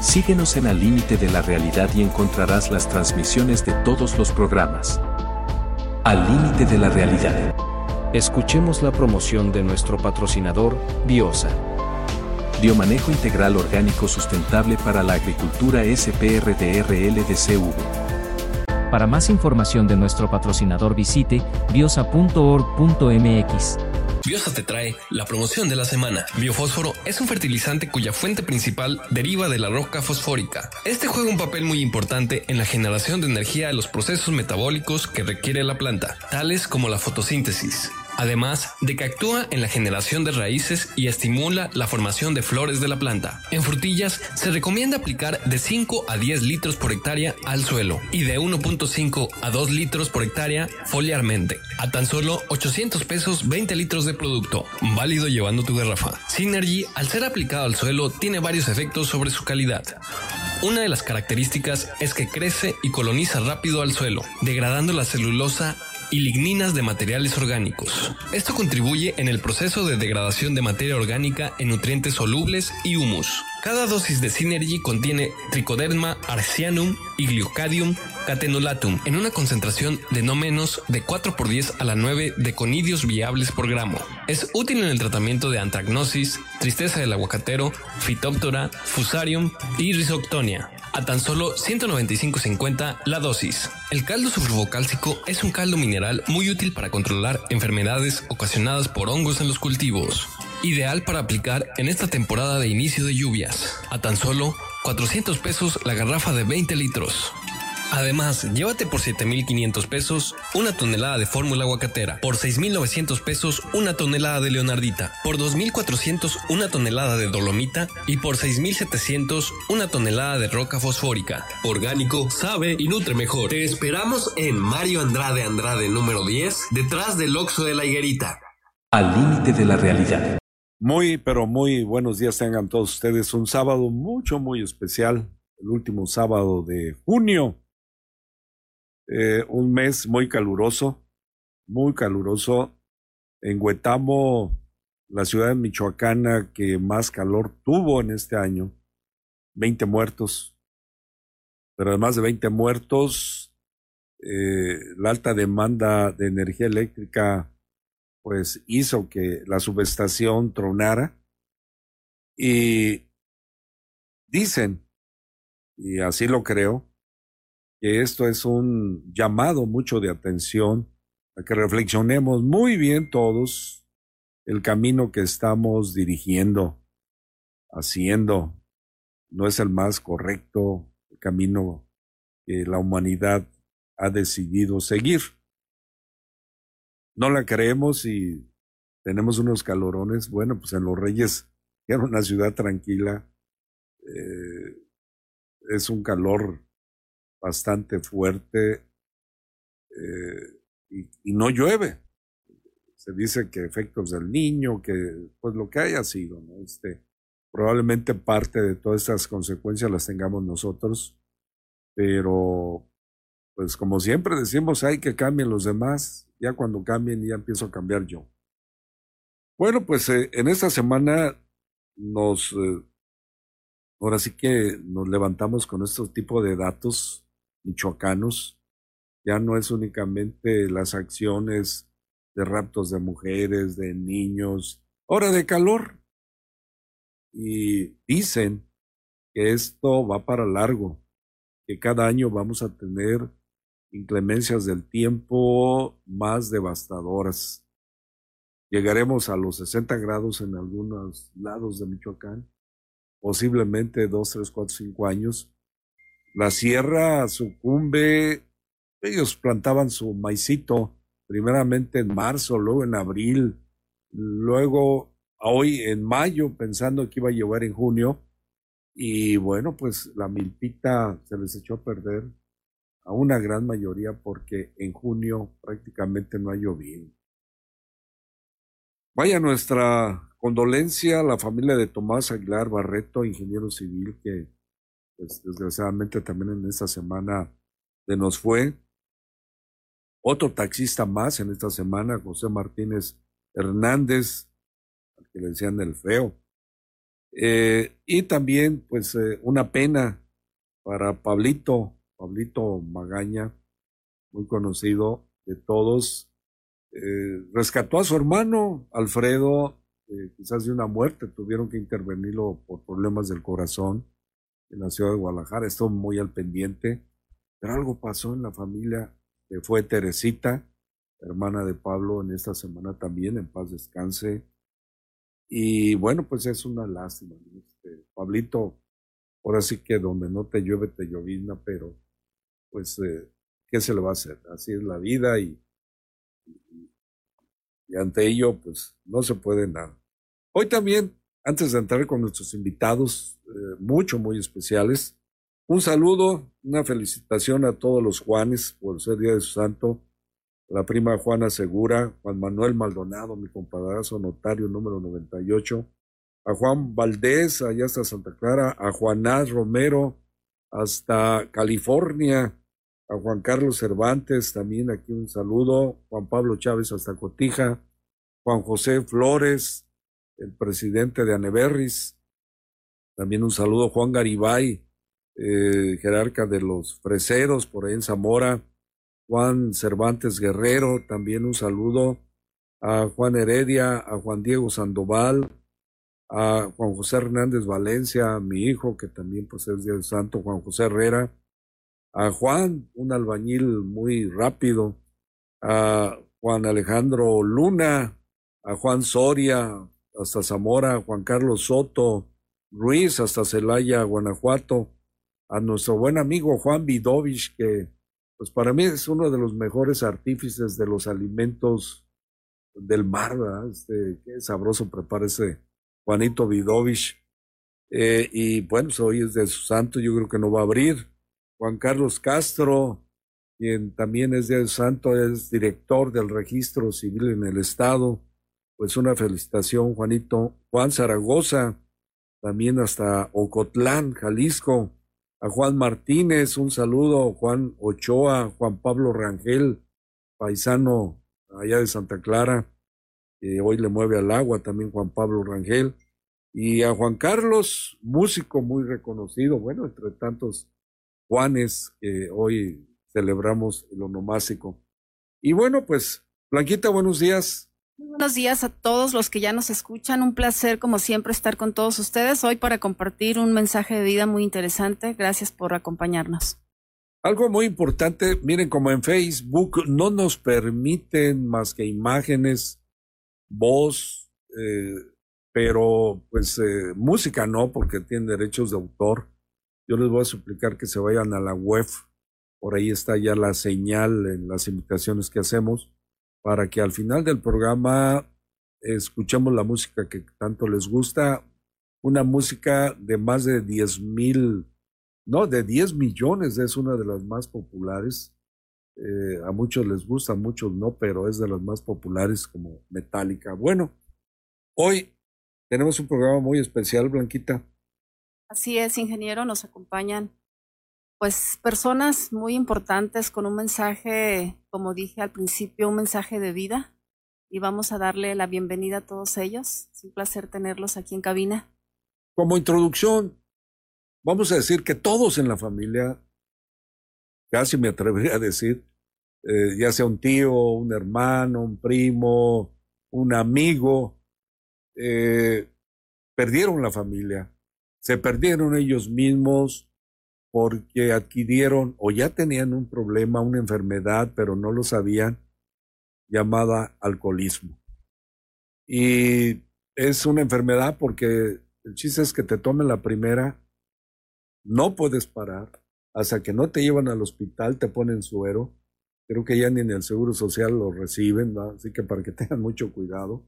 Síguenos en Al límite de la realidad y encontrarás las transmisiones de todos los programas. Al límite de la realidad. Escuchemos la promoción de nuestro patrocinador, Biosa. Biomanejo integral orgánico sustentable para la agricultura SPRDRLDCV. Para más información de nuestro patrocinador visite biosa.org.mx. Biosa te trae la promoción de la semana. Biofósforo es un fertilizante cuya fuente principal deriva de la roca fosfórica. Este juega un papel muy importante en la generación de energía de los procesos metabólicos que requiere la planta, tales como la fotosíntesis además de que actúa en la generación de raíces y estimula la formación de flores de la planta. En frutillas se recomienda aplicar de 5 a 10 litros por hectárea al suelo y de 1.5 a 2 litros por hectárea foliarmente. A tan solo 800 pesos 20 litros de producto, válido llevando tu garrafa. Synergy, al ser aplicado al suelo, tiene varios efectos sobre su calidad. Una de las características es que crece y coloniza rápido al suelo, degradando la celulosa y ligninas de materiales orgánicos. Esto contribuye en el proceso de degradación de materia orgánica en nutrientes solubles y humus. Cada dosis de Synergy contiene Trichoderma arcianum y Glycadium catenolatum en una concentración de no menos de 4 por 10 a la 9 de conidios viables por gramo. Es útil en el tratamiento de antragnosis, tristeza del aguacatero, Phytophthora, Fusarium y Rhizoctonia a tan solo 195.50 la dosis. El caldo sulfocálcico es un caldo mineral muy útil para controlar enfermedades ocasionadas por hongos en los cultivos. Ideal para aplicar en esta temporada de inicio de lluvias. A tan solo 400 pesos la garrafa de 20 litros. Además, llévate por 7.500 pesos una tonelada de fórmula aguacatera, por 6.900 pesos una tonelada de leonardita, por 2.400 una tonelada de dolomita y por 6.700 una tonelada de roca fosfórica. Orgánico, sabe y nutre mejor. Te esperamos en Mario Andrade Andrade número 10, detrás del Oxo de la Higuerita. Al límite de la realidad. Muy, pero muy buenos días tengan todos ustedes. Un sábado mucho, muy especial, el último sábado de junio eh, un mes muy caluroso, muy caluroso. En Huetamo, la ciudad michoacana que más calor tuvo en este año, 20 muertos. Pero además de 20 muertos, eh, la alta demanda de energía eléctrica pues hizo que la subestación tronara y dicen, y así lo creo, que esto es un llamado mucho de atención a que reflexionemos muy bien todos el camino que estamos dirigiendo, haciendo. No es el más correcto camino que la humanidad ha decidido seguir. No la creemos y tenemos unos calorones. Bueno, pues en Los Reyes, que era una ciudad tranquila, eh, es un calor bastante fuerte eh, y, no llueve. Se dice que efectos del niño, que pues lo que haya sido. Este, probablemente parte de todas estas consecuencias las tengamos nosotros, pero pues como siempre decimos, hay que cambien los demás, ya cuando cambien ya empiezo a cambiar yo. Bueno, pues eh, en esta semana nos, eh, ahora sí que nos levantamos con este tipo de datos michoacanos. Ya no es únicamente las acciones de raptos de mujeres, de niños, hora de calor. Y dicen que esto va para largo, que cada año vamos a tener inclemencias del tiempo más devastadoras. Llegaremos a los 60 grados en algunos lados de Michoacán, posiblemente dos, tres, cuatro, cinco años, la sierra sucumbe, ellos plantaban su maicito, primeramente en marzo, luego en abril, luego hoy en mayo, pensando que iba a llover en junio, y bueno, pues la milpita se les echó a perder a una gran mayoría porque en junio prácticamente no ha llovido. Vaya nuestra condolencia a la familia de Tomás Aguilar Barreto, ingeniero civil, que pues, desgraciadamente también en esta semana se nos fue. Otro taxista más en esta semana, José Martínez Hernández, al que le decían el feo. Eh, y también, pues, eh, una pena para Pablito, Pablito Magaña, muy conocido de todos. Eh, rescató a su hermano, Alfredo, quizás de una muerte, tuvieron que intervenirlo por problemas del corazón en la ciudad de Guadalajara, estuvo muy al pendiente, pero algo pasó en la familia que fue Teresita, hermana de Pablo, en esta semana también, en paz descanse. Y bueno, pues es una lástima. Este, Pablito, ahora sí que donde no te llueve, te llovizna, pero pues, eh, ¿qué se le va a hacer? Así es la vida y, y, ante ello, pues no se puede nada. Hoy también, antes de entrar con nuestros invitados, eh, mucho, muy especiales, un saludo, una felicitación a todos los Juanes por ser Día de su Santo, la prima Juana Segura, Juan Manuel Maldonado, mi compadrazo notario número 98, a Juan Valdés, allá hasta Santa Clara, a Juanás Romero, hasta California, a Juan Carlos Cervantes, también aquí un saludo, Juan Pablo Chávez hasta Cotija, Juan José Flores, el presidente de Aneberris, también un saludo, Juan Garibay, eh, jerarca de los freseros por ahí en Zamora, Juan Cervantes Guerrero, también un saludo a Juan Heredia, a Juan Diego Sandoval, a Juan José Hernández Valencia, mi hijo, que también pues es del santo, Juan José Herrera, a Juan, un albañil muy rápido, a Juan Alejandro Luna, a Juan Soria, hasta Zamora, Juan Carlos Soto, Ruiz, hasta Celaya, Guanajuato, a nuestro buen amigo Juan Vidovich, que pues para mí es uno de los mejores artífices de los alimentos del mar, ¿verdad? Este, qué sabroso prepara ese Juanito Vidovich. Eh, y bueno, pues, hoy es de su santo, yo creo que no va a abrir. Juan Carlos Castro, quien también es de santo, es director del registro civil en el estado. Pues una felicitación, Juanito. Juan Zaragoza, también hasta Ocotlán, Jalisco a Juan Martínez, un saludo, Juan Ochoa, Juan Pablo Rangel, paisano allá de Santa Clara, que hoy le mueve al agua también Juan Pablo Rangel, y a Juan Carlos, músico muy reconocido, bueno, entre tantos Juanes que hoy celebramos el onomásico. Y bueno, pues, Blanquita, buenos días. Buenos días a todos los que ya nos escuchan. Un placer, como siempre, estar con todos ustedes hoy para compartir un mensaje de vida muy interesante. Gracias por acompañarnos. Algo muy importante, miren, como en Facebook no nos permiten más que imágenes, voz, eh, pero pues eh, música no, porque tienen derechos de autor. Yo les voy a suplicar que se vayan a la web, por ahí está ya la señal en las invitaciones que hacemos para que al final del programa escuchemos la música que tanto les gusta, una música de más de 10 mil, no, de 10 millones, es una de las más populares. Eh, a muchos les gusta, a muchos no, pero es de las más populares como Metallica. Bueno, hoy tenemos un programa muy especial, Blanquita. Así es, ingeniero, nos acompañan pues personas muy importantes con un mensaje, como dije al principio, un mensaje de vida. Y vamos a darle la bienvenida a todos ellos. Es un placer tenerlos aquí en cabina. Como introducción, vamos a decir que todos en la familia, casi me atrevería a decir, eh, ya sea un tío, un hermano, un primo, un amigo, eh, perdieron la familia, se perdieron ellos mismos, porque adquirieron o ya tenían un problema, una enfermedad, pero no lo sabían, llamada alcoholismo. Y es una enfermedad porque el chiste es que te tomen la primera, no puedes parar, hasta que no te llevan al hospital, te ponen suero. Creo que ya ni en el Seguro Social lo reciben, así que para que tengan mucho cuidado.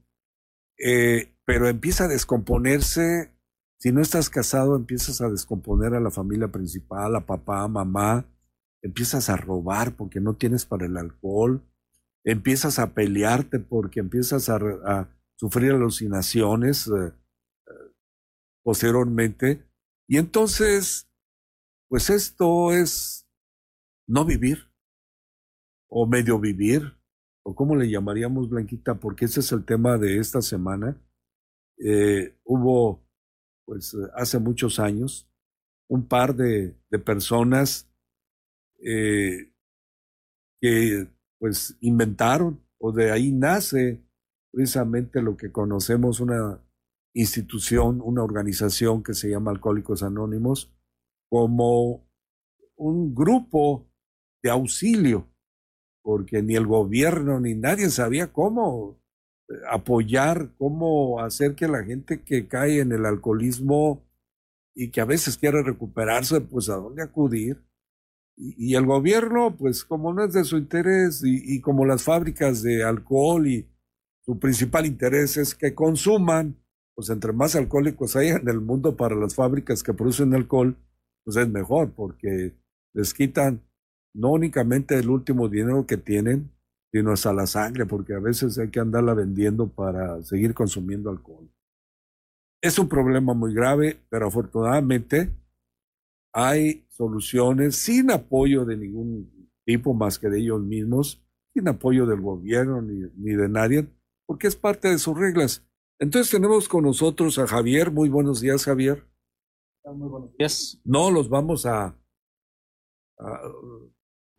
Eh, pero empieza a descomponerse si no estás casado, empiezas a descomponer a la familia principal, a papá, a mamá, empiezas a robar porque no tienes para el alcohol, empiezas a pelearte porque empiezas a, sufrir alucinaciones eh, eh, posteriormente. Y entonces, pues esto es no vivir o medio vivir, o cómo le llamaríamos, Blanquita, porque ese es el tema de esta semana. Eh, hubo, pues hace muchos años, un par de, personas que pues inventaron o de ahí nace precisamente lo que conocemos una institución, una organización que se llama Alcohólicos Anónimos, como un grupo de auxilio, porque ni el gobierno ni nadie sabía cómo eh, apoyar, cómo hacer que la gente que cae en el alcoholismo y que a veces quiere recuperarse, pues a dónde acudir. Y, el gobierno, pues como no es de su interés y, como las fábricas de alcohol y su principal interés es que consuman, pues entre más alcohólicos hay en el mundo para las fábricas que producen alcohol, pues es mejor porque les quitan no únicamente el último dinero que tienen, sino hasta la sangre, porque a veces hay que andarla vendiendo para seguir consumiendo alcohol. Es un problema muy grave, pero afortunadamente hay soluciones sin apoyo de ningún tipo más que de ellos mismos, sin apoyo del gobierno ni, de nadie, porque es parte de sus reglas. Entonces tenemos con nosotros a Javier. Muy buenos días, Javier. Muy buenos días. No los vamos a,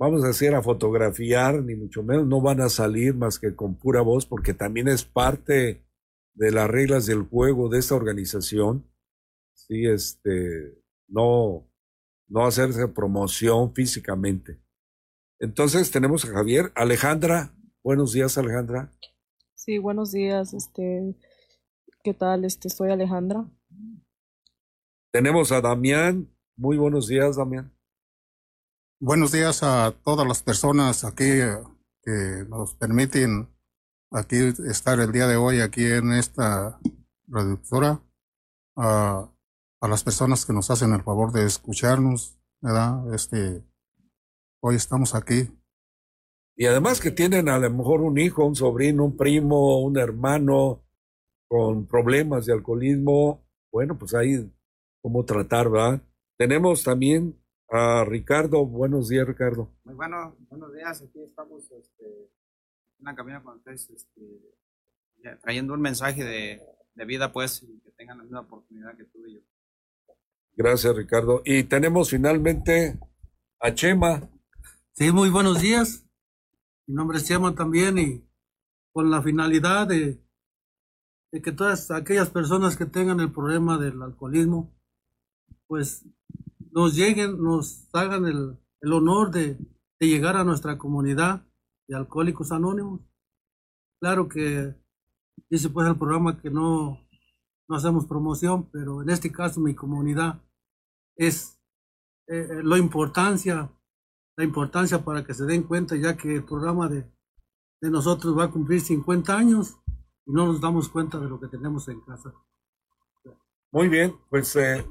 vamos a hacer a fotografiar, ni mucho menos, no van a salir más que con pura voz, porque también es parte de las reglas del juego de esta organización. Sí, este, no, no hacerse promoción físicamente. Entonces tenemos a Javier. Alejandra, buenos días Alejandra. Sí, buenos días. Este, ¿qué tal? Este, soy Alejandra. Tenemos a Damián. Muy buenos días, Damián. Buenos días a todas las personas aquí que nos permiten aquí estar el día de hoy aquí en esta reductora a las personas que nos hacen el favor de escucharnos, ¿verdad? Este, hoy estamos aquí. Y además que tienen a lo mejor un hijo, un sobrino, un primo, un hermano con problemas de alcoholismo, bueno, pues ahí cómo tratar, ¿verdad? Tenemos también a Ricardo. Buenos días, Ricardo. Muy bueno, buenos días. Aquí estamos este, en la cabina con ustedes, este, trayendo un mensaje de, de vida, pues, y que tengan la misma oportunidad que tuve yo. Gracias, Ricardo. Y tenemos finalmente a Chema. Sí, muy buenos días. Mi nombre es Chema también y con la finalidad de, de que todas aquellas personas que tengan el problema del alcoholismo, pues nos lleguen, nos hagan el, el honor de, de, llegar a nuestra comunidad de alcohólicos anónimos. Claro que dice pues el programa que no, no hacemos promoción, pero en este caso mi comunidad es eh, eh, la importancia, la importancia para que se den cuenta, ya que el programa de, de nosotros va a cumplir 50 años y no nos damos cuenta de lo que tenemos en casa. Muy bien, pues eh,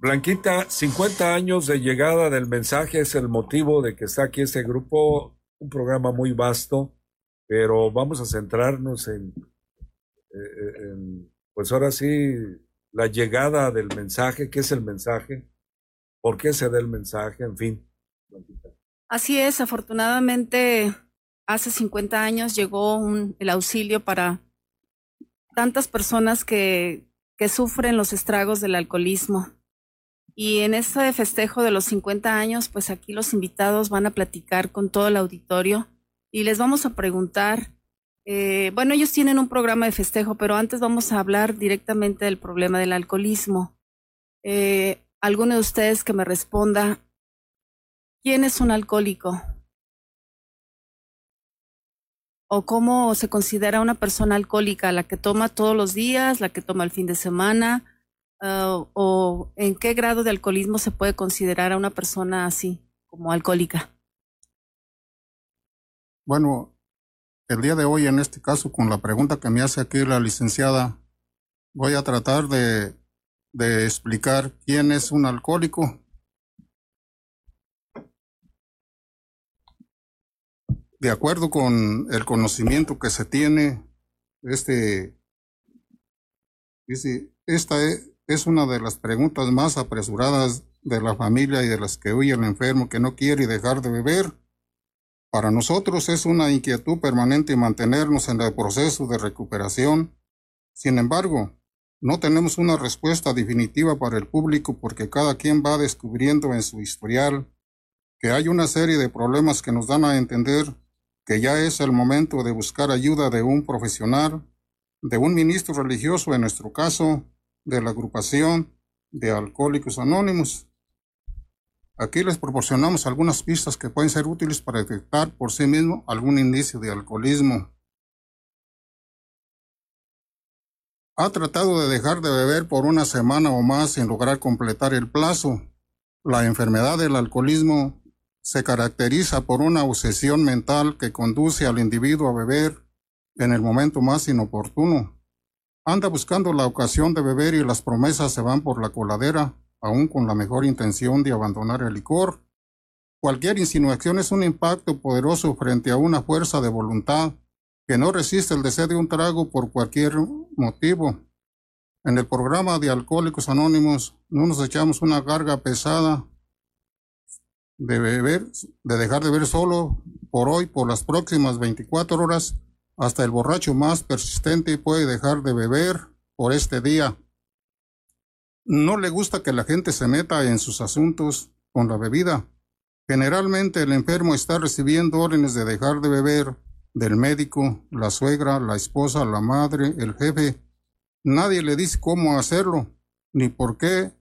Blanquita, 50 años de llegada del mensaje es el motivo de que está aquí este grupo, un programa muy vasto, pero vamos a centrarnos en, en pues ahora sí, la llegada del mensaje, qué es el mensaje, por qué se da el mensaje, en fin. Así es, afortunadamente hace 50 años llegó el auxilio para tantas personas que sufren los estragos del alcoholismo. Y en este festejo de los 50 años, pues aquí los invitados van a platicar con todo el auditorio y les vamos a preguntar eh, bueno, ellos tienen un programa de festejo, pero antes vamos a hablar directamente del problema del alcoholismo. Eh, ¿Alguno de ustedes que me responda, ¿quién es un alcohólico? ¿O cómo se considera una persona alcohólica? ¿La que toma todos los días? ¿La que toma el fin de semana? Uh, ¿O en qué grado de alcoholismo se puede considerar a una persona así, como alcohólica? Bueno, el día de hoy, en este caso, con la pregunta que me hace aquí la licenciada, voy a tratar de, explicar quién es un alcohólico. de acuerdo con el conocimiento que se tiene, este, dice, esta es, es una de las preguntas más apresuradas de la familia y de las que huye el enfermo que no quiere dejar de beber. Para nosotros es una inquietud permanente mantenernos en el proceso de recuperación. Sin embargo, no tenemos una respuesta definitiva para el público porque cada quien va descubriendo en su historial que hay una serie de problemas que nos dan a entender que ya es el momento de buscar ayuda de un profesional, de un ministro religioso en nuestro caso, de la agrupación de Alcohólicos Anónimos. Aquí les proporcionamos algunas pistas que pueden ser útiles para detectar por sí mismo algún indicio de alcoholismo. Ha tratado de dejar de beber por una semana o más sin lograr completar el plazo. La enfermedad del alcoholismo se caracteriza por una obsesión mental que conduce al individuo a beber en el momento más inoportuno. Anda buscando la ocasión de beber y las promesas se van por la coladera, aún con la mejor intención de abandonar el licor. Cualquier insinuación es un impacto poderoso frente a una fuerza de voluntad que no resiste el deseo de un trago por cualquier motivo. En el programa de Alcohólicos Anónimos no nos echamos una carga pesada de beber, de dejar de beber solo por hoy, por las próximas 24 horas, hasta el borracho más persistente puede dejar de beber por este día. No le gusta que la gente se meta en sus asuntos con la bebida. Generalmente el enfermo está recibiendo órdenes de dejar de beber del médico, la suegra, la esposa, la madre, el jefe. Nadie le dice cómo hacerlo, ni por qué.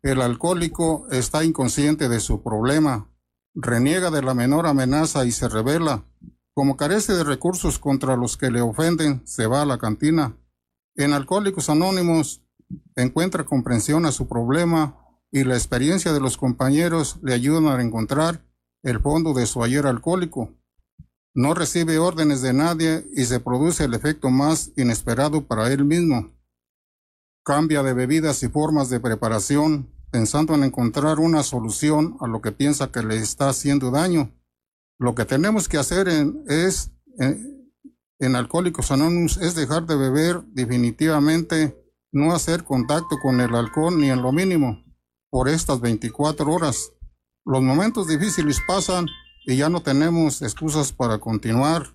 El alcohólico está inconsciente de su problema, reniega de la menor amenaza y se revela. Como carece de recursos contra los que le ofenden, se va a la cantina. En Alcohólicos Anónimos encuentra comprensión a su problema y la experiencia de los compañeros le ayudan a encontrar el fondo de su ayer alcohólico no recibe órdenes de nadie y se produce el efecto más inesperado para él mismo. Cambia de bebidas y formas de preparación, pensando en encontrar una solución a lo que piensa que le está haciendo daño. Lo que tenemos que hacer en, es, en, en Alcohólicos Anónimos es dejar de beber definitivamente, no hacer contacto con el alcohol ni en lo mínimo por estas 24 horas. Los momentos difíciles pasan y ya no tenemos excusas para continuar.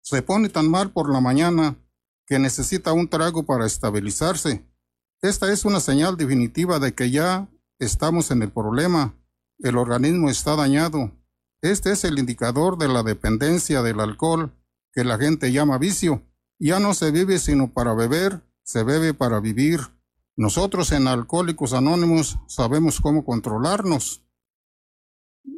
Se pone tan mal por la mañana que necesita un trago para estabilizarse. Esta es una señal definitiva de que ya estamos en el problema. El organismo está dañado. Este es el indicador de la dependencia del alcohol que la gente llama vicio. Ya no se vive sino para beber, se bebe para vivir. Nosotros en Alcohólicos Anónimos sabemos cómo controlarnos.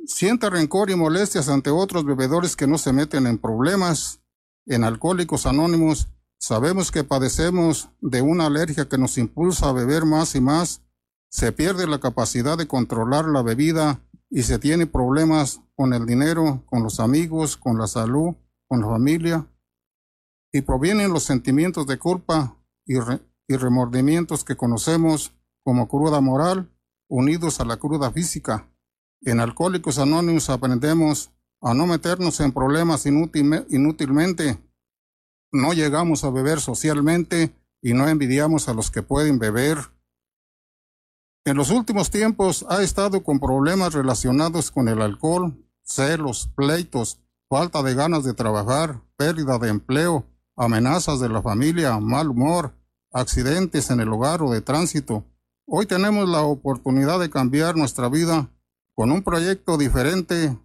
Siente rencor y molestias ante otros bebedores que no se meten en problemas. En Alcohólicos Anónimos sabemos que padecemos de una alergia que nos impulsa a beber más y más. Se pierde la capacidad de controlar la bebida y se tiene problemas con el dinero, con los amigos, con la salud, con la familia. Y provienen los sentimientos de culpa y, remordimientos que conocemos como cruda moral, unidos a la cruda física. En Alcohólicos Anónimos aprendemos a no meternos en problemas inútilmente. No llegamos a beber socialmente y no envidiamos a los que pueden beber. En los últimos tiempos ha estado con problemas relacionados con el alcohol, celos, pleitos, falta de ganas de trabajar, pérdida de empleo, amenazas de la familia, mal humor, accidentes en el hogar o de tránsito. Hoy tenemos la oportunidad de cambiar nuestra vida con un proyecto diferente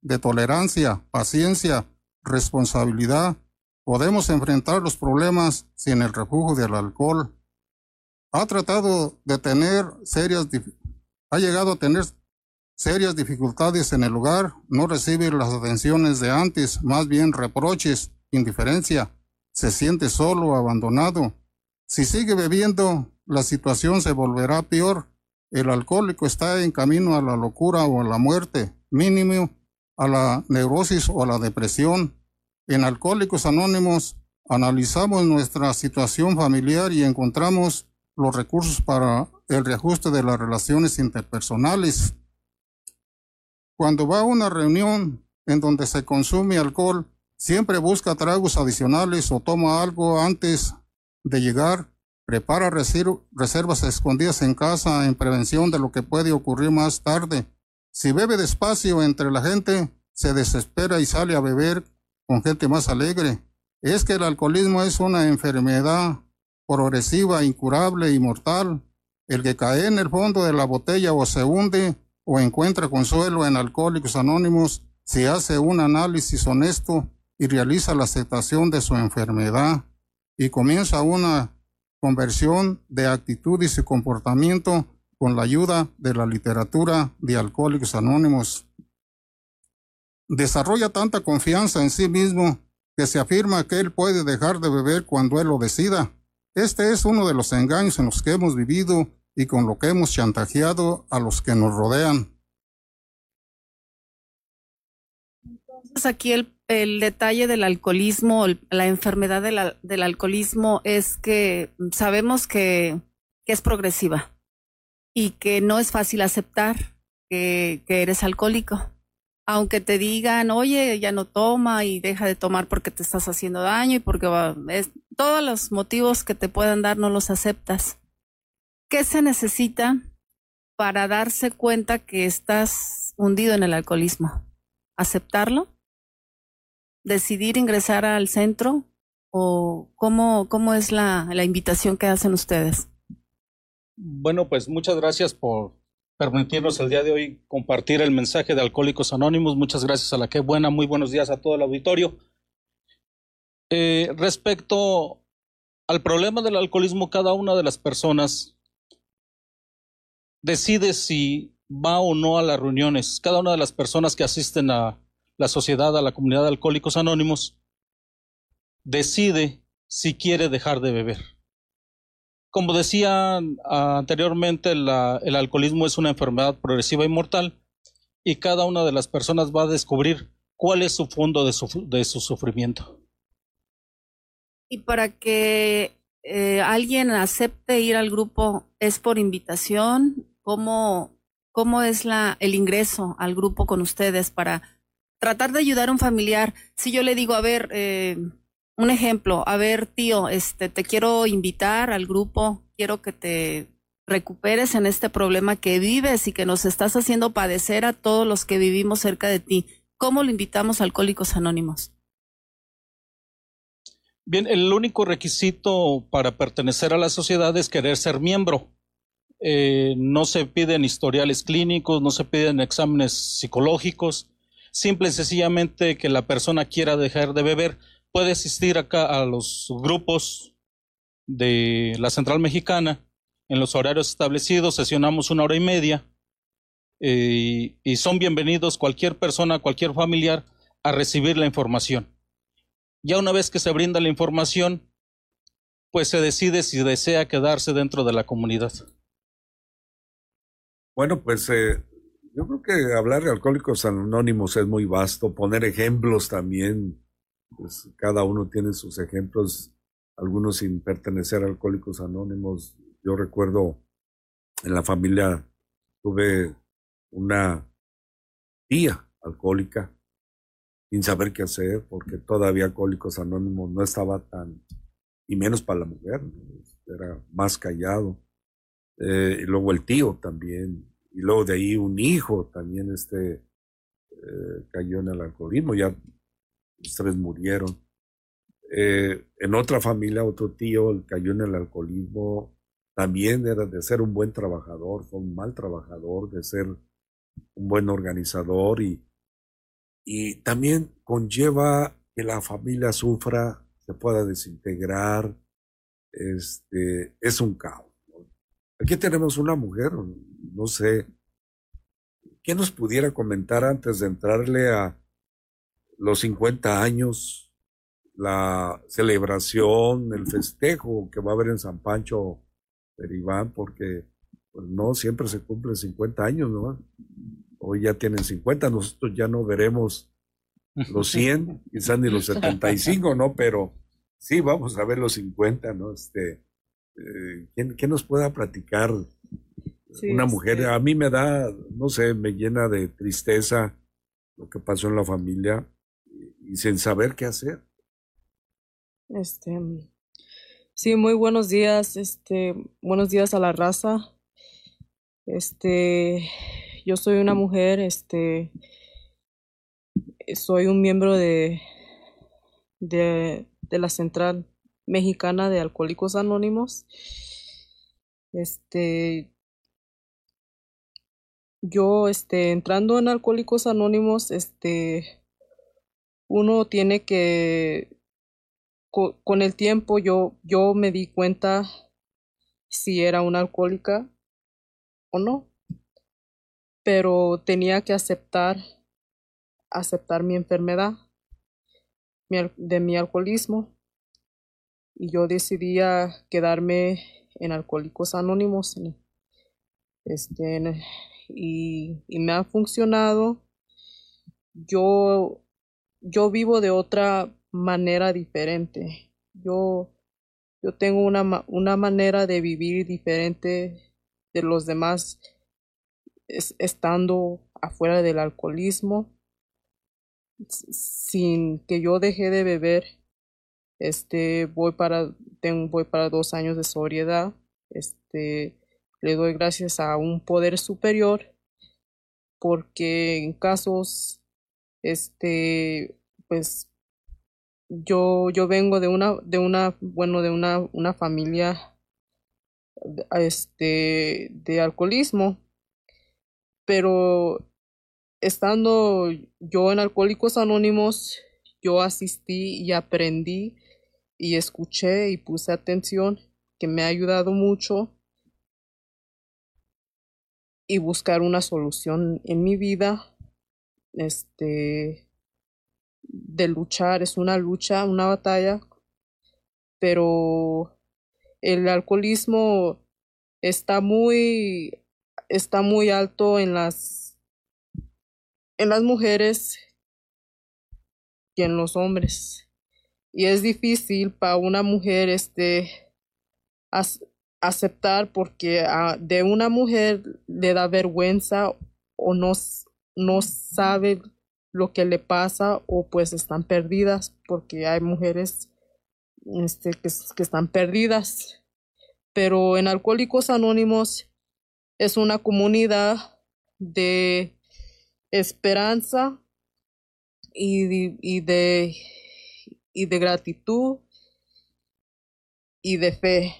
de tolerancia, paciencia, responsabilidad, podemos enfrentar los problemas sin el refugio del alcohol. Ha tratado de tener serias, ha llegado a tener serias dificultades en el hogar, no recibe las atenciones de antes, más bien reproches, indiferencia, se siente solo, abandonado. Si sigue bebiendo, la situación se volverá peor el alcohólico está en camino a la locura o a la muerte, mínimo a la neurosis o a la depresión. En Alcohólicos Anónimos analizamos nuestra situación familiar y encontramos los recursos para el reajuste de las relaciones interpersonales. Cuando va a una reunión, en donde se consume alcohol, siempre busca tragos adicionales o toma algo antes de llegar, prepara reservas escondidas en casa en prevención de lo que puede ocurrir más tarde. Si bebe despacio entre la gente, se desespera y sale a beber con gente más alegre. Es que el alcoholismo es una enfermedad progresiva, incurable y mortal. El que cae en el fondo de la botella o se hunde o encuentra consuelo en Alcohólicos Anónimos si hace un análisis honesto y realiza la aceptación de su enfermedad y comienza una conversión de actitudes y comportamiento con la ayuda de la literatura de Alcohólicos Anónimos. Desarrolla tanta confianza en sí mismo que se afirma que él puede dejar de beber cuando él lo decida. Este es uno de los engaños en los que hemos vivido y con lo que hemos chantajeado a los que nos rodean. Entonces aquí el, detalle del alcoholismo, la enfermedad del alcoholismo es que sabemos que, es progresiva y que no es fácil aceptar que, eres alcohólico aunque te digan, oye, ya no toma y deja de tomar porque te estás haciendo daño y porque va, es, todos los motivos que te puedan dar no los aceptas. ¿Qué se necesita para darse cuenta que estás hundido en el alcoholismo? ¿Aceptarlo? ¿Decidir ingresar al centro? ¿O cómo, cómo es la, la invitación que hacen ustedes? Bueno, pues muchas gracias por permitirnos el día de hoy compartir el mensaje de Alcohólicos Anónimos. Muchas gracias a la que buena, muy buenos días a todo el auditorio. Eh, respecto al problema del alcoholismo, cada una de las personas decide si va o no a las reuniones. Cada una de las personas que asisten a la sociedad, a la comunidad de Alcohólicos Anónimos, decide si quiere dejar de beber. Como decía anteriormente, el alcoholismo es una enfermedad progresiva y mortal y cada una de las personas va a descubrir cuál es su fondo de de su sufrimiento. Y para que eh, alguien acepte ir al grupo, ¿es por invitación? ¿Cómo, cómo es la, el ingreso al grupo con ustedes para tratar de ayudar a un familiar? Si yo le digo, a ver, eh, un ejemplo, a ver, tío, este, te quiero invitar al grupo, quiero que te recuperes en este problema que vives y que nos estás haciendo padecer a todos los que vivimos cerca de ti. ¿Cómo lo invitamos Alcohólicos Anónimos? Bien, el único requisito para pertenecer a la sociedad es querer ser miembro. Eh, no se piden historiales clínicos, no se piden exámenes psicológicos, simple y sencillamente que la persona quiera dejar de beber puede asistir acá a los grupos de la Central Mexicana en los horarios establecidos, sesionamos una hora y media eh, y son bienvenidos cualquier persona, cualquier familiar a recibir la información. Ya una vez que se brinda la información, pues se decide si desea quedarse dentro de la comunidad. Bueno, pues eh, yo creo que hablar de alcohólicos anónimos es muy vasto, poner ejemplos también pues cada uno tiene sus ejemplos, algunos sin pertenecer a Alcohólicos Anónimos. Yo recuerdo en la familia tuve una tía alcohólica sin saber qué hacer porque todavía Alcohólicos Anónimos no estaba tan, y menos para la mujer, era más callado. Eh, y luego el tío también, y luego de ahí un hijo también este eh, cayó en el alcoholismo, ya los tres murieron. Eh, en otra familia, otro tío cayó en el alcoholismo, también era de ser un buen trabajador, fue un mal trabajador, de ser un buen organizador y, y también conlleva que la familia sufra, se pueda desintegrar, este, es un caos. Aquí tenemos una mujer, no sé, ¿qué nos pudiera comentar antes de entrarle a, los 50 años, la celebración, el festejo que va a haber en San Pancho de Iván, porque pues, no siempre se cumplen 50 años, ¿no? Hoy ya tienen 50, nosotros ya no veremos los 100, quizás ni los 75, ¿no? Pero sí, vamos a ver los 50, ¿no? Este, eh, ¿quién, ¿quién, nos pueda platicar? Una mujer, a mí me da, no sé, me llena de tristeza lo que pasó en la familia y, y sin saber qué hacer. Este, sí, muy buenos días, este, buenos días a la raza. Este, yo soy una mujer, este, soy un miembro de, de, la Central Mexicana de Alcohólicos Anónimos. Este, yo, este, entrando en Alcohólicos Anónimos, este, uno tiene que, co- con el tiempo yo, yo me di cuenta si era una alcohólica o no, pero tenía que aceptar, aceptar mi enfermedad, de mi alcoholismo, y yo decidí a quedarme en Alcohólicos Anónimos, este, y, y me ha funcionado. Yo, yo vivo de otra manera diferente. Yo, yo tengo una, una manera de vivir diferente de los demás es- estando afuera del alcoholismo sin que yo deje de beber. Este, voy para, tengo, voy para dos años de sobriedad. Este, le doy gracias a un poder superior porque en casos, este, pues yo, yo vengo de una, de una, bueno, de una, una familia, este, de alcoholismo, pero estando yo en Alcohólicos Anónimos, yo asistí y aprendí y escuché y puse atención, que me ha ayudado mucho y buscar una solución en mi vida, este, de luchar, es una lucha, una batalla, pero el alcoholismo está muy, está muy alto en las, en las mujeres que en los hombres. Y es difícil para una mujer este ac- aceptar porque ah, de una mujer le da vergüenza o no, no sabe lo que le pasa o pues están perdidas porque hay mujeres este, que, que están perdidas. Pero en Alcohólicos Anónimos es una comunidad de esperanza y, de- y de gratitud y de fe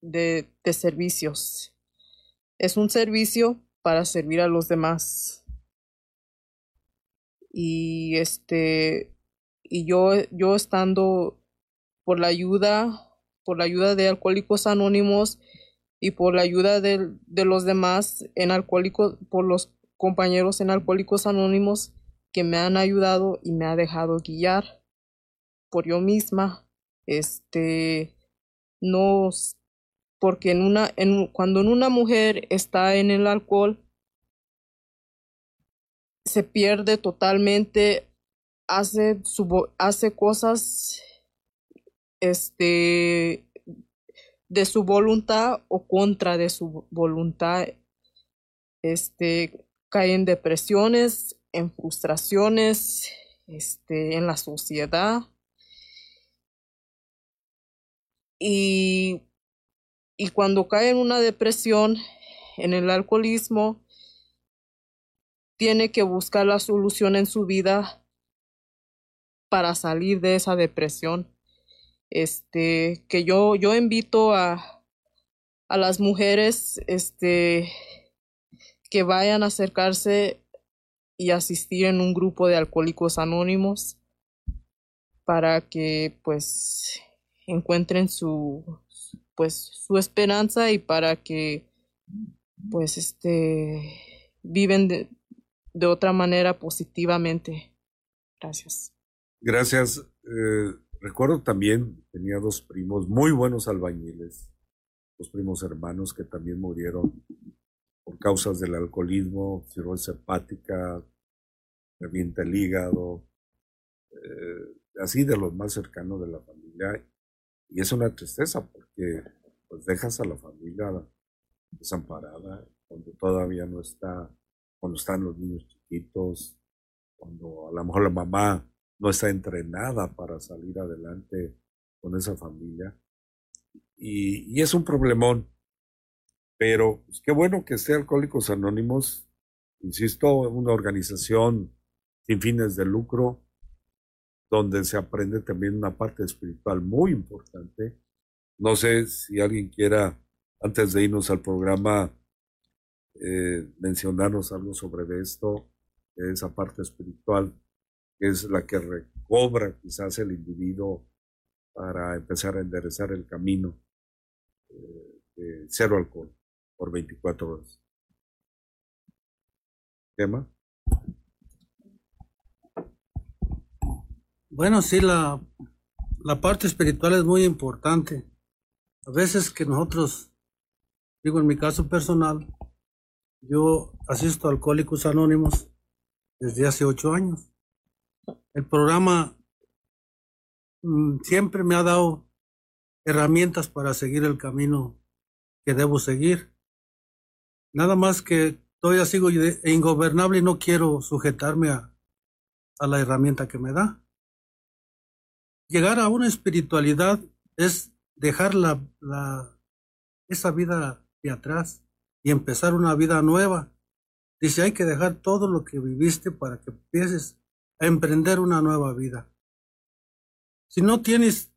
de, de servicios. Es un servicio para servir a los demás. Y este y yo yo estando por la ayuda por la ayuda de Alcohólicos Anónimos y por la ayuda del- de, los demás en Alcohólicos por los compañeros en Alcohólicos Anónimos que me han ayudado y me ha dejado guiar por yo misma este no porque en una en cuando en una mujer está en el alcohol se pierde totalmente hace hace cosas este de su voluntad o contra de su voluntad este cae en depresiones en frustraciones este en la sociedad. Y y cuando cae en una depresión en el alcoholismo tiene que buscar la solución en su vida para salir de esa depresión este que yo yo invito a a las mujeres este que vayan a acercarse y asistir en un grupo de alcohólicos anónimos para que pues encuentren su pues su esperanza y para que pues este viven de, de otra manera positivamente gracias Gracias. Eh, recuerdo también, tenía dos primos muy buenos albañiles, dos primos hermanos que también murieron por causas del alcoholismo, cirrosis hepática, revienta el hígado, eh, así de los más cercanos de la familia. Y es una tristeza porque pues dejas a la familia desamparada cuando todavía no está cuando están los niños chiquitos, cuando a lo mejor la mamá no está entrenada para salir adelante con esa familia. Y, es un problemón. Pero pues, qué bueno que esté Alcohólicos Anónimos, insisto, una organización sin fines de lucro, donde se aprende también una parte espiritual muy importante. No sé si alguien quiera, antes de irnos al programa, eh, mencionarnos algo sobre esto, esa parte espiritual, es la que recobra quizás el individuo para empezar a enderezar el camino eh, de cero alcohol por 24 horas. ¿Tema? Bueno, sí, la, la parte espiritual es muy importante. A veces que nosotros, digo en mi caso personal, yo asisto a Alcohólicos Anónimos desde hace ocho años. El programa mm, siempre me ha dado herramientas para seguir el camino que debo seguir. Nada más que todavía sigo ingobernable y no quiero sujetarme a, a la herramienta que me da. Llegar a una espiritualidad es dejar la, la, esa vida de atrás y empezar una vida nueva. Dice, hay que dejar todo lo que viviste para que empieces a emprender una nueva vida. Si no tienes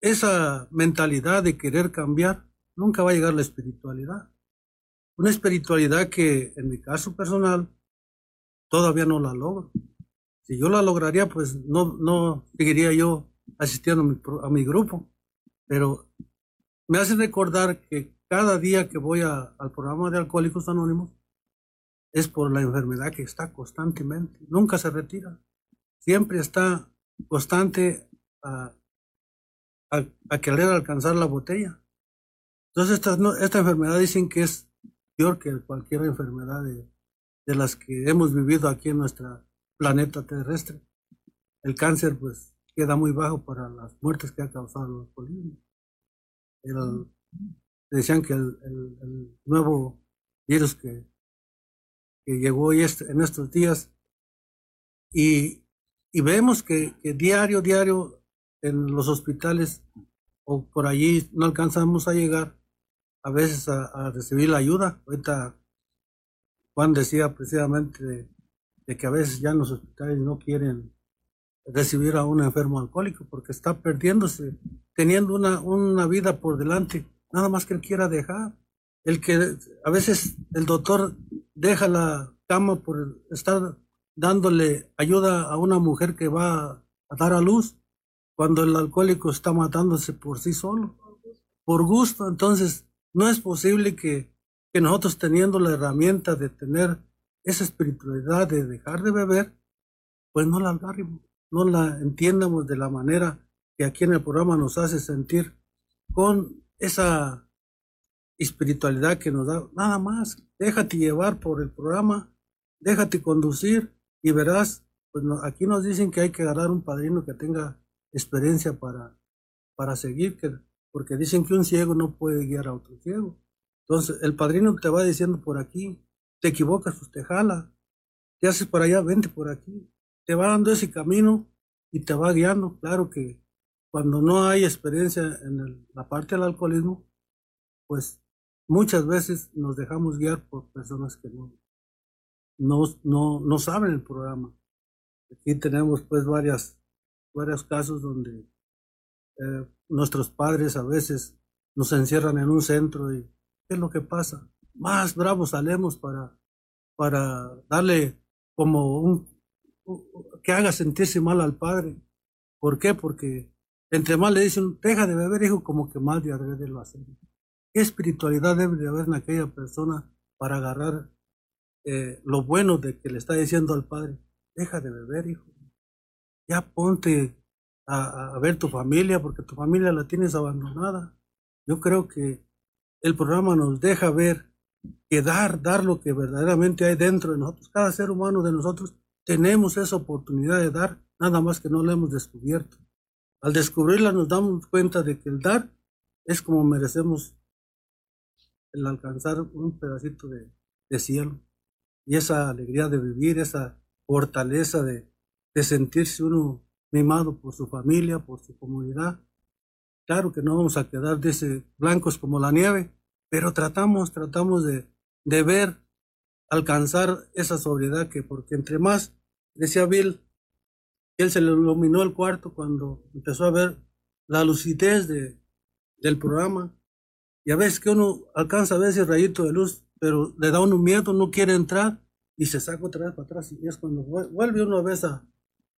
esa mentalidad de querer cambiar, nunca va a llegar la espiritualidad. Una espiritualidad que en mi caso personal todavía no la logro. Si yo la lograría, pues no, no seguiría yo asistiendo a mi, a mi grupo. Pero me hace recordar que cada día que voy al programa de Alcohólicos Anónimos es por la enfermedad que está constantemente. Nunca se retira. Siempre está constante a, a, querer alcanzar la botella. Entonces, esta, esta enfermedad dicen que es peor que cualquier enfermedad de, de las que hemos vivido aquí en nuestro planeta terrestre. El cáncer, pues, queda muy bajo para las muertes que ha causado el alcoholismo. decían que el, el, nuevo virus que, que llegó hoy este, en estos días y, y vemos que, diario, diario en los hospitales o por allí no alcanzamos a llegar a veces a, recibir la ayuda. Ahorita Juan decía precisamente de, que a veces ya en los hospitales no quieren recibir a un enfermo alcohólico porque está perdiéndose, teniendo una, una vida por delante, nada más que él quiera dejar. El que a veces el doctor deja la cama por estar dándole ayuda a una mujer que va a dar a luz cuando el alcohólico está matándose por sí solo, por gusto. Entonces, no es posible que, que nosotros teniendo la herramienta de tener esa espiritualidad de dejar de beber, pues no la agarremos, no la entiendamos de la manera que aquí en el programa nos hace sentir con esa espiritualidad que nos da. Nada más, déjate llevar por el programa, déjate conducir y verás, pues aquí nos dicen que hay que agarrar un padrino que tenga experiencia para, para seguir, que porque dicen que un ciego no puede guiar a otro ciego. Entonces, el padrino te va diciendo por aquí, te equivocas, pues te jala, te haces por allá, vente por aquí, te va dando ese camino y te va guiando. Claro que cuando no hay experiencia en la parte del alcoholismo, pues muchas veces nos dejamos guiar por personas que no, no, no, no saben el programa. Aquí tenemos pues varias, varios casos donde eh, nuestros padres a veces nos encierran en un centro y ¿qué es lo que pasa? Más bravos salemos para, para darle como un, que haga sentirse mal al padre. ¿Por qué? Porque entre más le dicen, deja de beber, hijo, como que más de adrede lo hacen. ¿Qué espiritualidad debe de haber en aquella persona para agarrar eh, lo bueno de que le está diciendo al padre? Deja de beber, hijo. Ya ponte a, ver tu familia porque tu familia la tienes abandonada. Yo creo que el programa nos deja ver que dar, dar lo que verdaderamente hay dentro de nosotros. Cada ser humano de nosotros tenemos esa oportunidad de dar, nada más que no la hemos descubierto. Al descubrirla nos damos cuenta de que el dar es como merecemos el alcanzar un pedacito de, cielo. y esa alegría de vivir, esa fortaleza de, sentirse uno mimado por su familia, por su comunidad. Claro que no vamos a quedar blancos como la nieve, pero tratamos, tratamos de, de ver, alcanzar esa sobriedad que, porque entre más, decía Bill, él se le iluminó el cuarto cuando empezó a ver la lucidez de, del programa. Y a veces que uno alcanza a ver ese rayito de luz, pero le da uno miedo, no quiere entrar y se saca otra vez para atrás. Y es cuando vuelve uno a, vez a,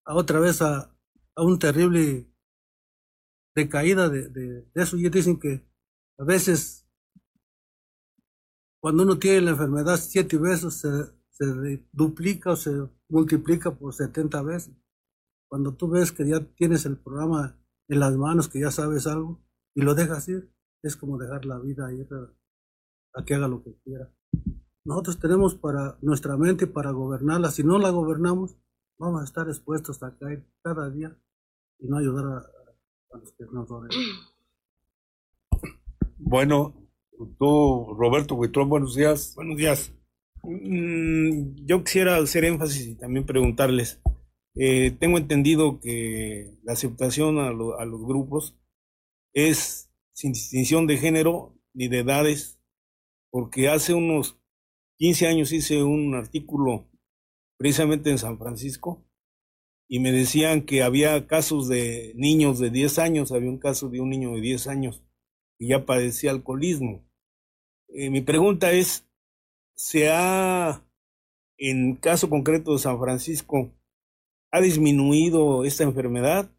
otra vez a, a, un terrible decaída de, de, de eso. Y dicen que a veces cuando uno tiene la enfermedad siete veces se, se duplica o se multiplica por 70 veces. Cuando tú ves que ya tienes el programa en las manos, que ya sabes algo, y lo dejas ir, es como dejar la vida ir a, que haga lo que quiera. Nosotros tenemos para nuestra mente para gobernarla. Si no la gobernamos, vamos a estar expuestos a caer cada día y no ayudar a, los que nos rodean. Bueno, tú, Roberto Huitrón, buenos días. Buenos días. Mm, yo quisiera hacer énfasis y también preguntarles, eh, tengo entendido que la aceptación a, los grupos es sin distinción de género ni de edades, porque hace unos 15 años hice un artículo precisamente en San Francisco y me decían que había casos de niños de 10 años, había un caso de un niño de 10 años que ya padecía alcoholismo. Eh, mi pregunta es, ¿se ha, en caso concreto de San Francisco, ¿Ha disminuido esta enfermedad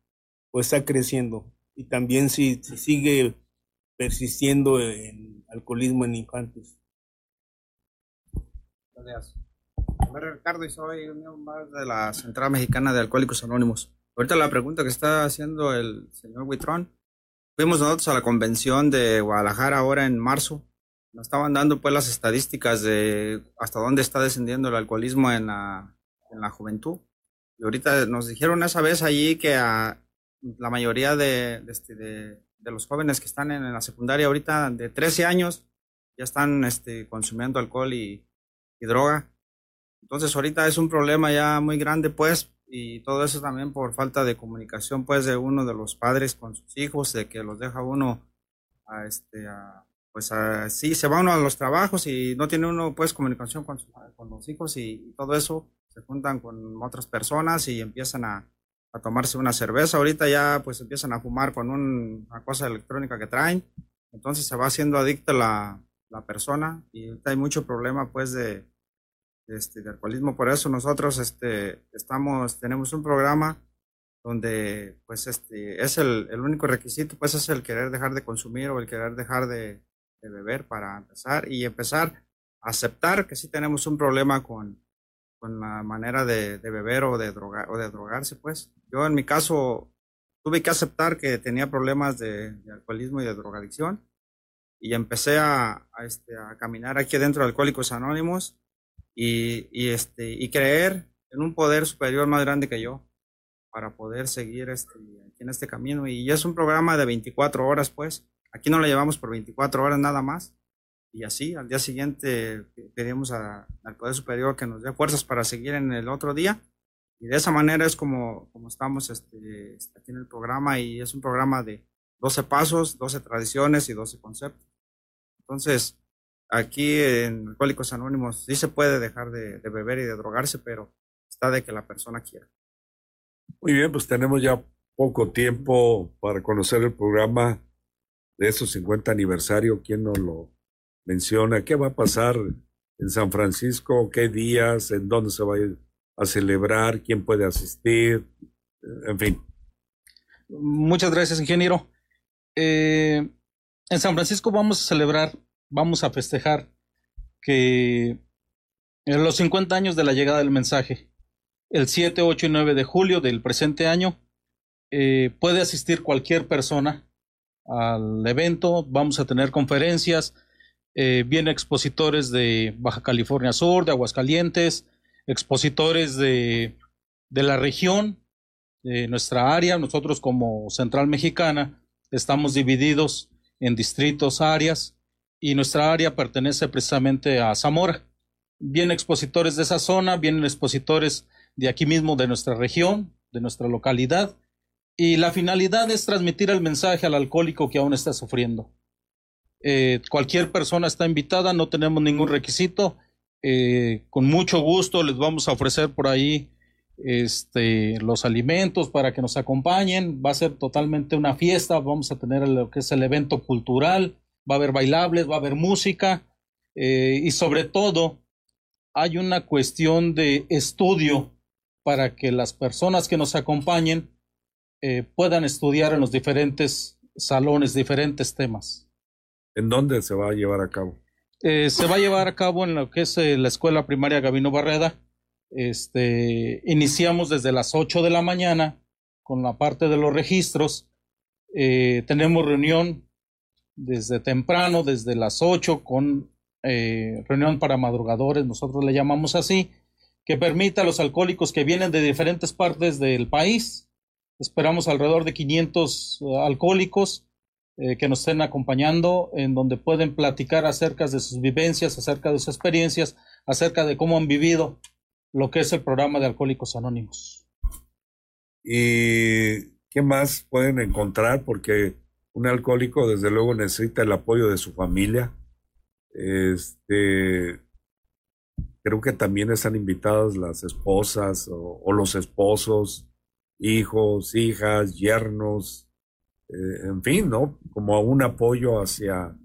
o está creciendo? Y también si, sigue persistiendo el alcoholismo en infantes. Gracias. Ricardo y soy más de la Central Mexicana de Alcohólicos Anónimos. Ahorita la pregunta que está haciendo el señor Huitrón, fuimos nosotros a la convención de Guadalajara ahora en marzo. Nos estaban dando pues las estadísticas de hasta dónde está descendiendo el alcoholismo en la, en la juventud. Y ahorita nos dijeron esa vez allí que a la mayoría de, este, de, los jóvenes que están en, la secundaria ahorita de 13 años ya están este, consumiendo alcohol y, droga. Entonces ahorita es un problema ya muy grande pues y todo eso también por falta de comunicación pues de uno de los padres con sus hijos, de que los deja uno a este pues así se va uno a los trabajos y no tiene uno pues comunicación con, con los hijos y todo eso se juntan con otras personas y empiezan a, tomarse una cerveza. Ahorita ya pues empiezan a fumar con una cosa electrónica que traen. Entonces se va haciendo adicta la, persona y hay mucho problema pues de, este, de alcoholismo. Por eso nosotros este, estamos, tenemos un programa donde pues este es el, único requisito pues es el querer dejar de consumir o el querer dejar de, de beber para empezar y empezar a aceptar que sí tenemos un problema con, con la manera de, beber o de, drogar, o de drogarse, pues. Yo en mi caso tuve que aceptar que tenía problemas de, alcoholismo y de drogadicción y empecé a, este, a caminar aquí dentro de Alcohólicos Anónimos y, y, este, y creer en un poder superior más grande que yo para poder seguir este, en este camino. Y es un programa de 24 horas, pues. Aquí no lo llevamos por 24 horas nada más y así al día siguiente pedimos al Poder Superior que nos dé fuerzas para seguir en el otro día. Y de esa manera es como, como estamos este, aquí en el programa y es un programa de 12 pasos, 12 tradiciones y 12 conceptos. Entonces, aquí en Alcohólicos Anónimos sí se puede dejar de, de beber y de drogarse, pero está de que la persona quiera. Muy bien, pues tenemos ya poco tiempo para conocer el programa de su 50 aniversario. ¿Quién nos lo menciona qué va a pasar en San Francisco, qué días, en dónde se va a celebrar, quién puede asistir, en fin. Muchas gracias, ingeniero. Eh, en San Francisco vamos a celebrar, vamos a festejar que en los 50 años de la llegada del mensaje, el 7, 8 y 9 de julio del presente año, eh, puede asistir cualquier persona al evento, vamos a tener conferencias, eh, vienen expositores de Baja California Sur, de Aguascalientes, expositores de, de la región, de nuestra área. Nosotros como Central Mexicana estamos divididos en distritos, áreas, y nuestra área pertenece precisamente a Zamora. Vienen expositores de esa zona, vienen expositores de aquí mismo, de nuestra región, de nuestra localidad, y la finalidad es transmitir el mensaje al alcohólico que aún está sufriendo. Eh, cualquier persona está invitada, no tenemos ningún requisito. Eh, con mucho gusto les vamos a ofrecer por ahí este, los alimentos para que nos acompañen. Va a ser totalmente una fiesta, vamos a tener lo que es el evento cultural, va a haber bailables, va a haber música eh, y sobre todo hay una cuestión de estudio para que las personas que nos acompañen eh, puedan estudiar en los diferentes salones, diferentes temas. ¿En dónde se va a llevar a cabo? Eh, se va a llevar a cabo en lo que es la escuela primaria Gabino Barreda, este, iniciamos desde las 8 de la mañana con la parte de los registros. Eh, tenemos reunión desde temprano, desde las 8, con eh, reunión para madrugadores, nosotros le llamamos así, que permite a los alcohólicos que vienen de diferentes partes del país, esperamos alrededor de 500 uh, alcohólicos eh, que nos estén acompañando, en donde pueden platicar acerca de sus vivencias, acerca de sus experiencias, acerca de cómo han vivido lo que es el programa de Alcohólicos Anónimos. ¿Y qué más pueden encontrar? Porque un alcohólico desde luego necesita el apoyo de su familia. Este, creo que también están invitadas las esposas o, los esposos, hijos, hijas, yernos, eh, en fin, ¿no? Como un apoyo hacia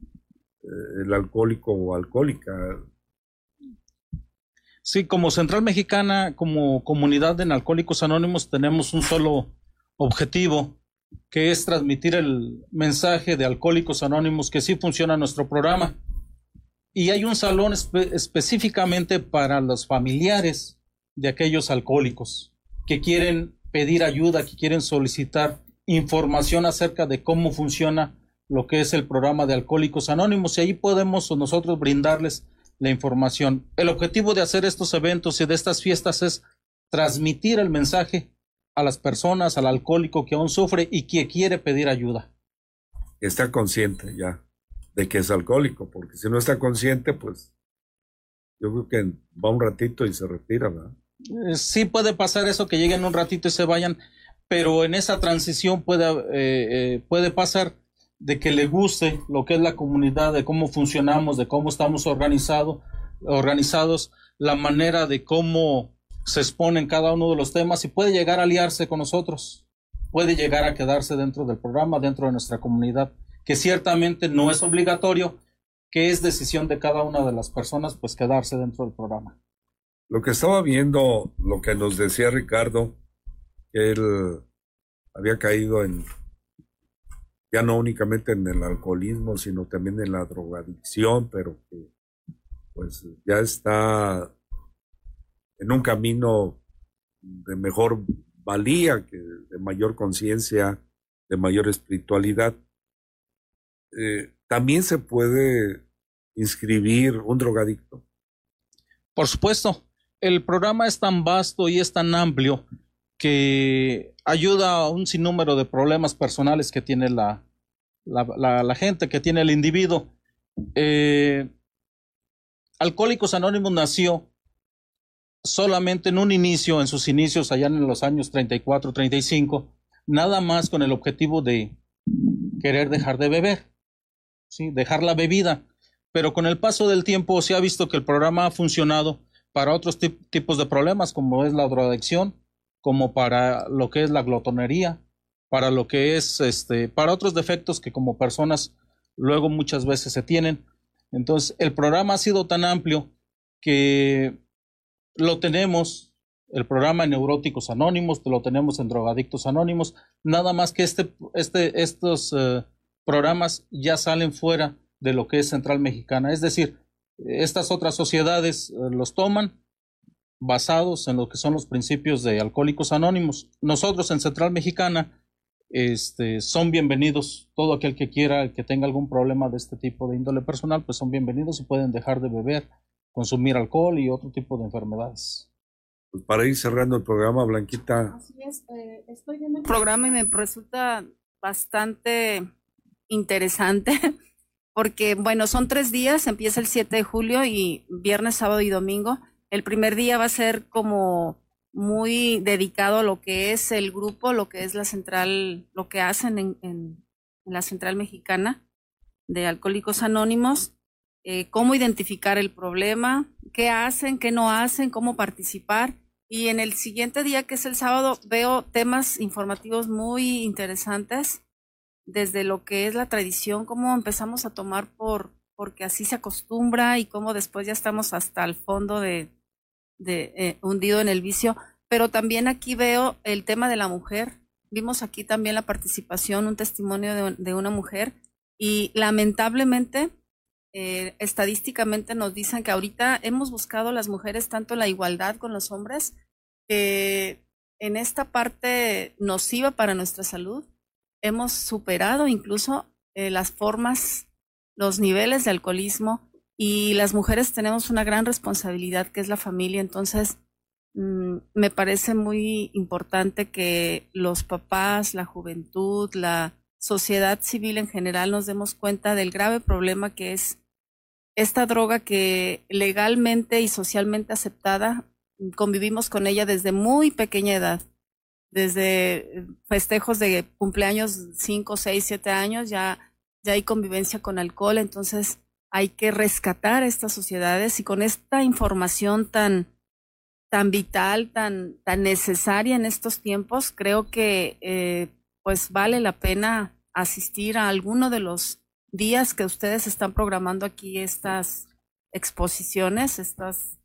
eh, el alcohólico o alcohólica. Sí, como Central Mexicana, como comunidad en Alcohólicos Anónimos, tenemos un solo objetivo, que es transmitir el mensaje de Alcohólicos Anónimos que sí funciona nuestro programa. Y hay un salón específicamente para los familiares de aquellos alcohólicos que quieren pedir ayuda, que quieren solicitar información acerca de cómo funciona lo que es el programa de Alcohólicos Anónimos. Y ahí podemos nosotros brindarles la información. El objetivo de hacer estos eventos y de estas fiestas es transmitir el mensaje a las personas, al alcohólico que aún sufre y que quiere pedir ayuda. Está consciente ya de que es alcohólico, porque si no está consciente, pues yo creo que va un ratito y se retira, ¿verdad? Eh, sí puede pasar eso, que lleguen un ratito y se vayan, pero en esa transición puede, eh, eh, puede pasar de que le guste lo que es la comunidad, de cómo funcionamos, de cómo estamos organizado, organizados, la manera de cómo se exponen cada uno de los temas y puede llegar a aliarse con nosotros, puede llegar a quedarse dentro del programa, dentro de nuestra comunidad, que ciertamente no es obligatorio, que es decisión de cada una de las personas, pues quedarse dentro del programa. Lo que estaba viendo, lo que nos decía Ricardo, él había caído en ya no únicamente en el alcoholismo, sino también en la drogadicción, pero que pues ya está en un camino de mejor valía, que de mayor conciencia, de mayor espiritualidad. Eh, también se puede inscribir un drogadicto. Por supuesto, el programa es tan vasto y es tan amplio que ayuda a un sinnúmero de problemas personales que tiene la, la, gente, que tiene el individuo. Eh, Alcohólicos Anónimos nació solamente en un inicio, en sus inicios allá en los años 34, 35, nada más con el objetivo de querer dejar de beber, ¿sí? dejar la bebida. Pero con el paso del tiempo se ha visto que el programa ha funcionado para otros tipos de problemas, como es la drogadicción, como para lo que es la glotonería, para lo que es, este, para otros defectos que como personas luego muchas veces se tienen. Entonces, el programa ha sido tan amplio que lo tenemos, el programa en Neuróticos Anónimos, lo tenemos en Drogadictos Anónimos, nada más que este, este, estos eh, programas ya salen fuera de lo que es Central Mexicana. Es decir, estas otras sociedades eh, los toman basados en lo que son los principios de Alcohólicos Anónimos. Nosotros en Central Mexicana este, son bienvenidos. Todo aquel que quiera, que tenga algún problema de este tipo de índole personal, pues son bienvenidos y pueden dejar de beber, consumir alcohol y otro tipo de enfermedades. Pues para ir cerrando el programa, Blanquita. Así es, eh, estoy viendo el programa y me resulta bastante interesante porque bueno, son tres días, empieza el 7 de julio y viernes, sábado y domingo. El primer día va a ser como muy dedicado a lo que es el grupo, lo que es la central, lo que hacen en, la central mexicana de Alcohólicos Anónimos, eh, cómo identificar el problema, qué hacen, qué no hacen, cómo participar. Y en el siguiente día, que es el sábado, veo temas informativos muy interesantes, desde lo que es la tradición, cómo empezamos a tomar por, porque así se acostumbra y cómo después ya estamos hasta el fondo de, de eh, hundido en el vicio. Pero también aquí veo el tema de la mujer. Vimos aquí también la participación, un testimonio de, de una mujer y lamentablemente, eh, estadísticamente nos dicen que ahorita hemos buscado las mujeres tanto la igualdad con los hombres, que en esta parte nociva para nuestra salud, hemos superado incluso eh, las formas, los niveles de alcoholismo y las mujeres tenemos una gran responsabilidad que es la familia. Entonces, mm, me parece muy importante que los papás, la juventud, la sociedad civil en general nos demos cuenta del grave problema que es esta droga que legalmente y socialmente aceptada, convivimos con ella desde muy pequeña edad, desde festejos de cumpleaños 5, 6, 7 años, ya, ya hay convivencia con alcohol, entonces hay que rescatar estas sociedades y con esta información tan, tan vital, tan, tan necesaria en estos tiempos, creo que eh, pues vale la pena asistir a alguno de los días que ustedes están programando aquí estas exposiciones, estos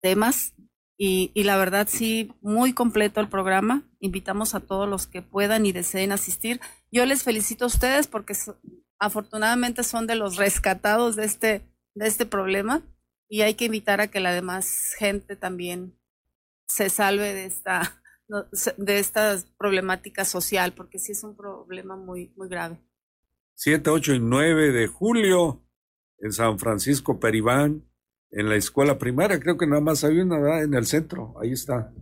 temas. Y, la verdad sí, muy completo el programa. Invitamos a todos los que puedan y deseen asistir. Yo les felicito a ustedes porque afortunadamente son de los rescatados de este, de este problema y hay que invitar a que la demás gente también se salve de esta de esta problemática social, porque sí es un problema muy, muy grave. 7, 8 y 9 de julio en San Francisco Peribán, en la escuela primaria, creo que nada más hay una en el centro, ahí está,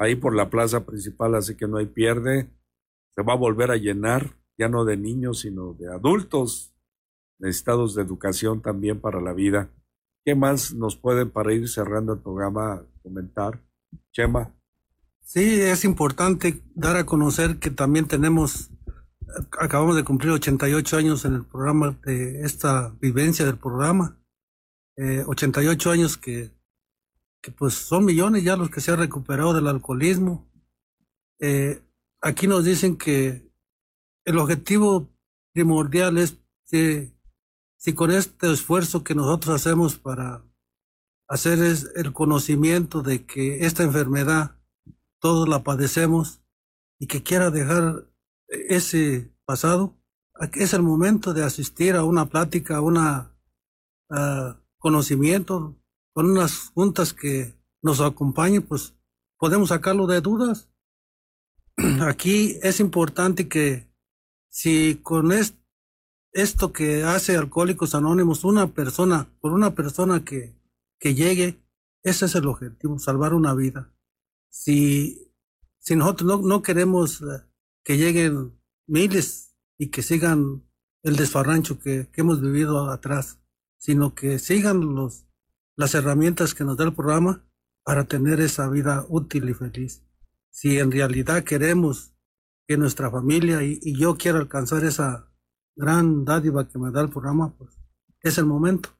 ahí por la plaza principal, así que no hay pierde, se va a volver a llenar, ya no de niños, sino de adultos, necesitados de educación también para la vida. ¿Qué más nos pueden para ir cerrando el programa comentar? Chema. Sí, es importante dar a conocer que también tenemos, acabamos de cumplir 88 años en el programa de esta vivencia del programa. 88 eh, años que, que, pues son millones ya los que se han recuperado del alcoholismo. Eh, aquí nos dicen que el objetivo primordial es que si con este esfuerzo que nosotros hacemos para hacer es el conocimiento de que esta enfermedad todos la padecemos y que quiera dejar ese pasado, es el momento de asistir a una plática, a un conocimiento, con unas juntas que nos acompañen, pues podemos sacarlo de dudas. Aquí es importante que si con esto que hace Alcohólicos Anónimos, una persona, por una persona que, que llegue, ese es el objetivo, salvar una vida si, si nosotros no, queremos eh, que lleguen miles y que sigan el desfarrancho que, hemos vivido atrás, sino que sigan los, las herramientas que nos da el programa para tener esa vida útil y feliz. Si en realidad queremos que nuestra familia y, yo quiera alcanzar esa gran dádiva que me da el programa, pues es el momento,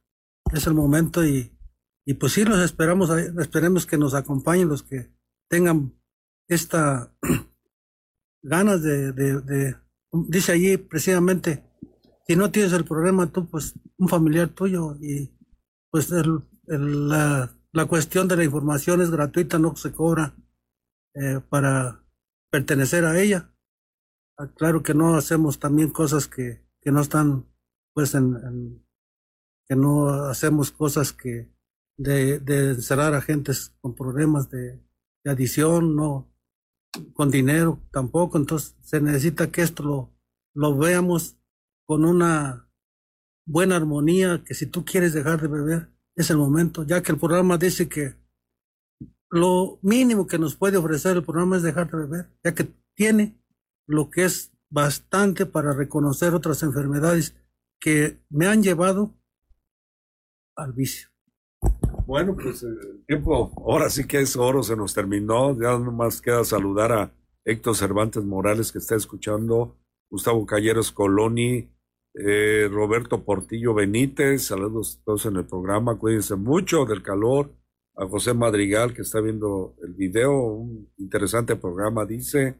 es el momento y, y pues sí los esperamos, esperemos que nos acompañen los que tengan esta ganas de, de, dice allí precisamente, si no tienes el problema tú, pues un familiar tuyo y pues el, la, la, cuestión de la información es gratuita, no se cobra eh, para pertenecer a ella. Ah, claro que no hacemos también cosas que, que no están pues en, que no hacemos cosas que de, de encerrar a gentes con problemas de adición, no con dinero tampoco. Entonces se necesita que esto lo, lo veamos con una buena armonía, que si tú quieres dejar de beber, es el momento, ya que el programa dice que lo mínimo que nos puede ofrecer el programa es dejar de beber, ya que tiene lo que es bastante para reconocer otras enfermedades que me han llevado al vicio. Bueno, pues eh, el tiempo, ahora sí que es oro, se nos terminó. Ya nomás queda saludar a Héctor Cervantes Morales que está escuchando, Gustavo Calleros Coloni, eh, Roberto Portillo Benítez, saludos a todos en el programa, cuídense mucho del calor, a José Madrigal que está viendo el video, un interesante programa, dice,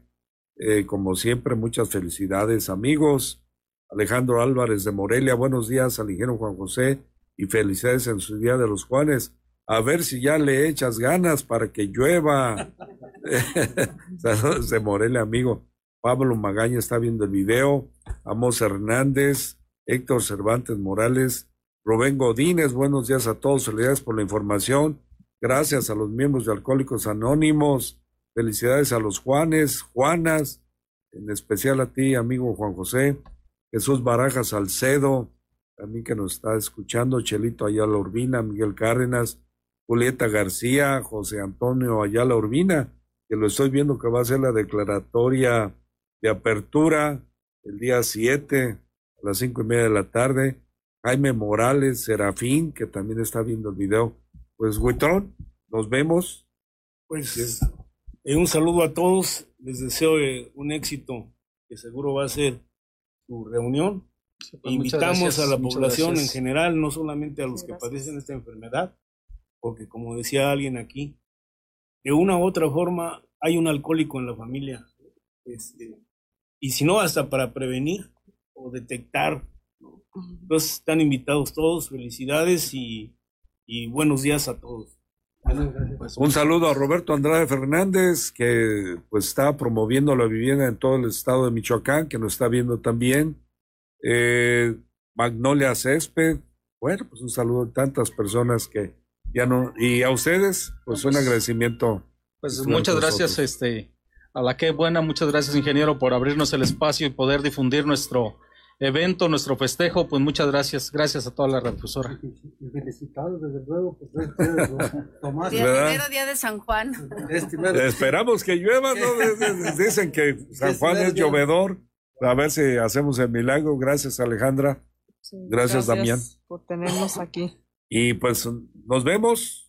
eh, como siempre, muchas felicidades amigos. Alejandro Álvarez de Morelia, buenos días al ingeniero Juan José y felicidades en su Día de los Juanes. A ver si ya le echas ganas para que llueva. Saludos de Morelia, amigo. Pablo Magaña está viendo el video. Amos Hernández, Héctor Cervantes Morales, Rubén Godínez, buenos días a todos. Felicidades por la información. Gracias a los miembros de Alcohólicos Anónimos. Felicidades a los Juanes, Juanas, en especial a ti, amigo Juan José. Jesús Barajas Salcedo, también que nos está escuchando, Chelito Ayala Urbina, Miguel Cárdenas, Julieta García, José Antonio Ayala Urbina, que lo estoy viendo que va a ser la declaratoria de apertura el día 7 a las cinco y media de la tarde. Jaime Morales, Serafín, que también está viendo el video. Pues, Huitrón, nos vemos. Pues, eh, un saludo a todos. Les deseo eh, un éxito que seguro va a ser su reunión pues Invitamos a la población en general, no solamente a los que padecen esta enfermedad, porque como decía alguien aquí, de una u otra forma hay un alcohólico en la familia. Este, y si no, hasta para prevenir o detectar. Entonces están invitados todos, felicidades y, buenos días a todos. Pues, un saludo a Roberto Andrade Fernández, que pues está promoviendo la vivienda en todo el estado de Michoacán, que nos está viendo también. Eh, Magnolia Césped, bueno, pues un saludo a tantas personas que ya no, y a ustedes, pues un pues, agradecimiento. Pues muchas gracias, este, a la que buena, muchas gracias, ingeniero, por abrirnos el espacio y poder difundir nuestro evento, nuestro festejo, pues muchas gracias, gracias a toda la redifusora. Felicitados, desde luego, pues, Tomás. Día, día de San Juan. Esperamos que llueva, ¿no? Dicen que San Juan es llovedor. A ver si hacemos el milagro. Gracias, Alejandra. gracias, Damián. Por tenernos aquí. Y pues nos vemos